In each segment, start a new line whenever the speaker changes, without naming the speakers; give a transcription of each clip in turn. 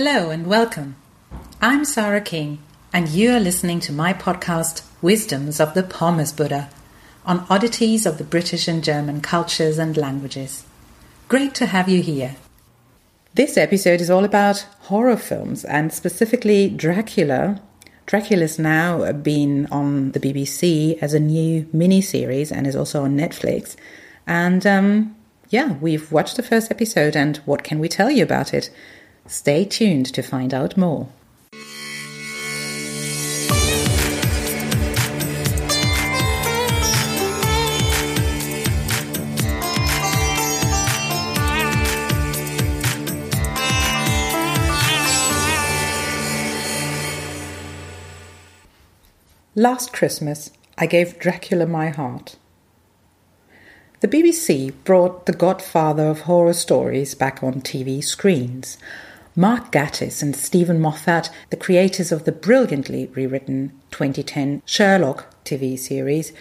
Hello and welcome. I'm Sarah King, and you are listening to my podcast, Wisdoms of the Pommes Buddha, on oddities of the British and German cultures and languages. Great to have you here. This episode is all about horror films and specifically Dracula. Dracula's now been on the BBC as a new mini series and is also on Netflix. And um, yeah, we've watched the first episode, and what can we tell you about it? Stay tuned to find out more. Last Christmas, I gave Dracula my heart. The BBC brought the godfather of horror stories back on TV screens Mark Gatiss and Steven Moffat, the creators of the brilliantly rewritten 2010 Sherlock TV series,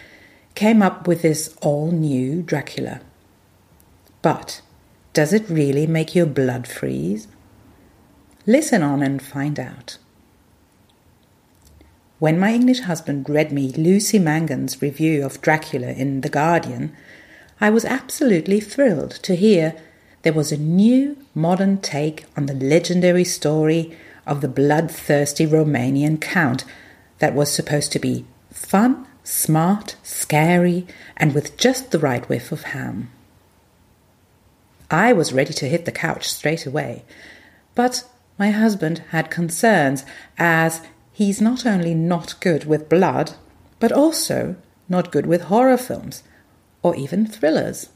came up with this all new Dracula. But does it really make your blood freeze? Listen on and find out. When my English husband read me Lucy Mangan's review of Dracula in The Guardian, I was absolutely thrilled to hear there was a new modern take on the legendary story of the bloodthirsty Romanian count that was supposed to be fun, smart, scary, and with just the right whiff of ham. I was ready to hit the couch straight away, but my husband had concerns as he's not only not good with blood, but also not good with horror films or even thrillers.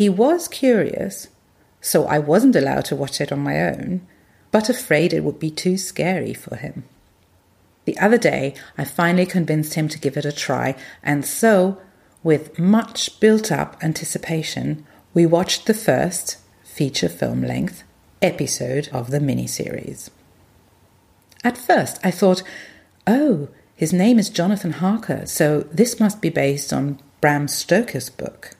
He was curious, so I wasn't allowed to watch it on my own, but afraid it would be too scary for him. The other day, I finally convinced him to give it a try, and so, with much built up anticipation, we watched the first feature film length episode of the miniseries. At first, I thought, oh, his name is Jonathan Harker, so this must be based on Bram Stoker's book.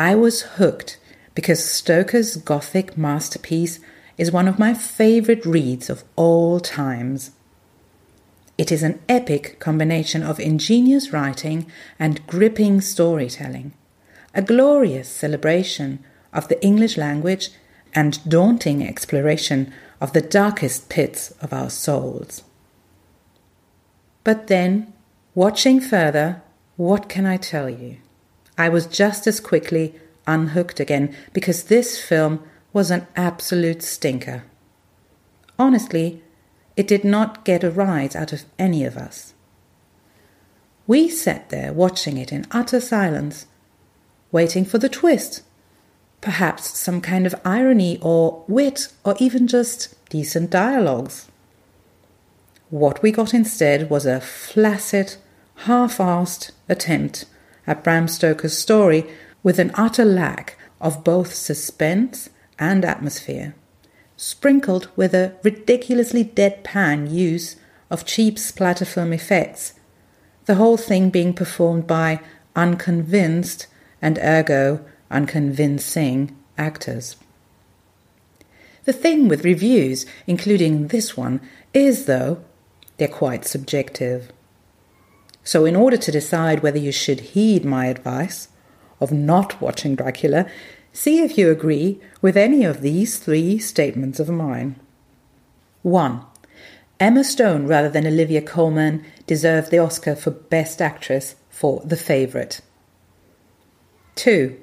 I was hooked because Stoker's Gothic masterpiece is one of my favorite reads of all times. It is an epic combination of ingenious writing and gripping storytelling, a glorious celebration of the English language and daunting exploration of the darkest pits of our souls. But then, watching further, what can I tell you? I was just as quickly unhooked again because this film was an absolute stinker. Honestly, it did not get a rise out of any of us. We sat there watching it in utter silence, waiting for the twist. Perhaps some kind of irony or wit or even just decent dialogues. What we got instead was a flaccid, half assed attempt at Bram Stoker's story with an utter lack of both suspense and atmosphere, sprinkled with a ridiculously deadpan use of cheap splatter film effects, the whole thing being performed by unconvinced and ergo unconvincing actors. The thing with reviews, including this one, is, though, they're quite subjective. So, in order to decide whether you should heed my advice of not watching Dracula, see if you agree with any of these three statements of mine. 1. Emma Stone, rather than Olivia Colman, deserved the Oscar for Best Actress for The Favourite. 2.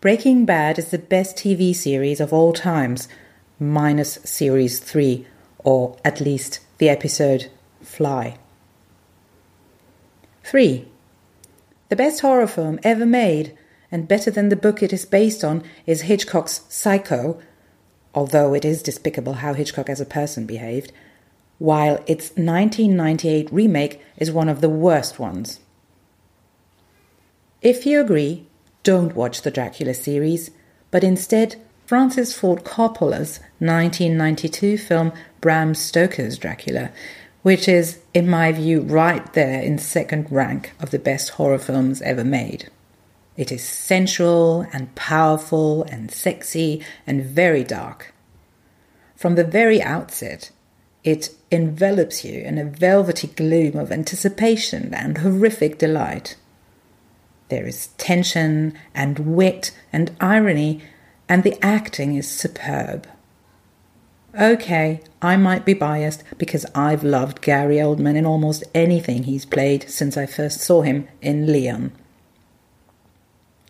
Breaking Bad is the best TV series of all times, minus Series 3, or at least the episode Fly. 3. The best horror film ever made, and better than the book it is based on, is Hitchcock's Psycho, although it is despicable how Hitchcock as a person behaved, while its 1998 remake is one of the worst ones. If you agree, don't watch the Dracula series, but instead Francis Ford Coppola's 1992 film Bram Stoker's Dracula, which is, in my view, right there in second rank of the best horror films ever made. It is sensual and powerful and sexy and very dark. from the very outset, it envelops you in a velvety gloom of anticipation and horrific delight. There is tension and wit and irony, and the acting is superb. Okay, I might be biased because I've loved Gary Oldman in almost anything he's played since I first saw him in Leon.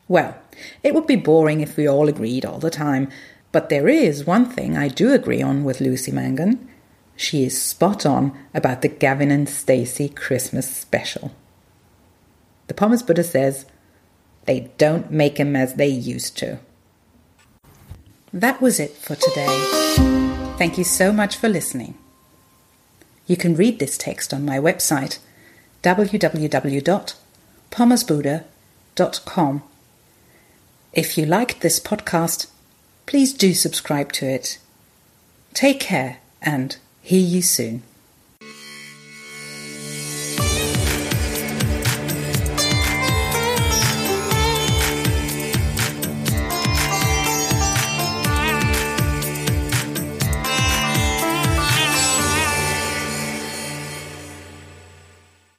Well, it would be boring if we all agreed all the time, but there is one thing I do agree on with Lucy Mangan. She is spot on about the Gavin and Stacey Christmas special. The Pomace Buddha says, they don't make 'em as they used to. That was it for today. Thank you so much for listening. You can read this text on my website www.pomacebutta.com. If you liked this podcast, please do subscribe to it. Take care and hear you soon.